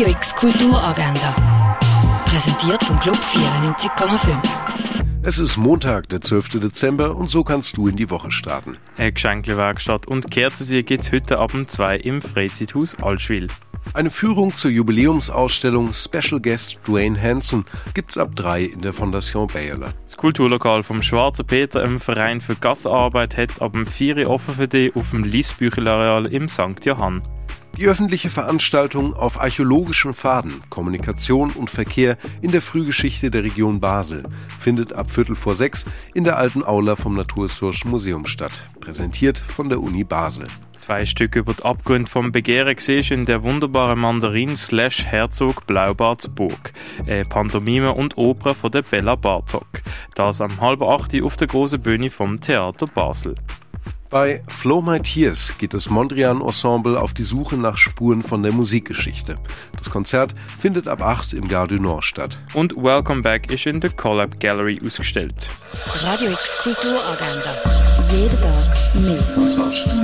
Radio X Kulturagenda. Präsentiert vom Club 94,5. Es ist Montag, der 12. Dezember und so kannst du in die Woche starten. Eine Geschenklewerkstatt und Kerzensieg geht's heute ab um 2 im Freizeithaus Altschwil. Eine Führung zur Jubiläumsausstellung Special Guest Dwayne Hanson gibt's ab 3 in der Fondation Bayerler. Das Kulturlokal vom Schwarzen Peter im Verein für Gassenarbeit hat ab dem 4 offen für dich auf dem Liesbüchelareal im St. Johann. Die öffentliche Veranstaltung auf archäologischen Faden, Kommunikation und Verkehr in der Frühgeschichte der Region Basel findet ab Viertel vor sechs in der alten Aula vom Naturhistorischen Museum statt, präsentiert von der Uni Basel. Zwei Stücke über die Abgründe vom Begehren siehst in der wunderbare Mandarin slash Herzog Blaubarts Burg, äh, Pantomime und Oper von der Bella Bartok. Das am halb acht auf der großen Bühne vom Theater Basel. Bei Flow My Tears geht das Mondrian Ensemble auf die Suche nach Spuren von der Musikgeschichte. Das Konzert findet ab 8 im Gare du Nord statt. Und Welcome Back ist in der Collab Gallery ausgestellt. Radio X Kulturagenda. Jeden Tag mehr.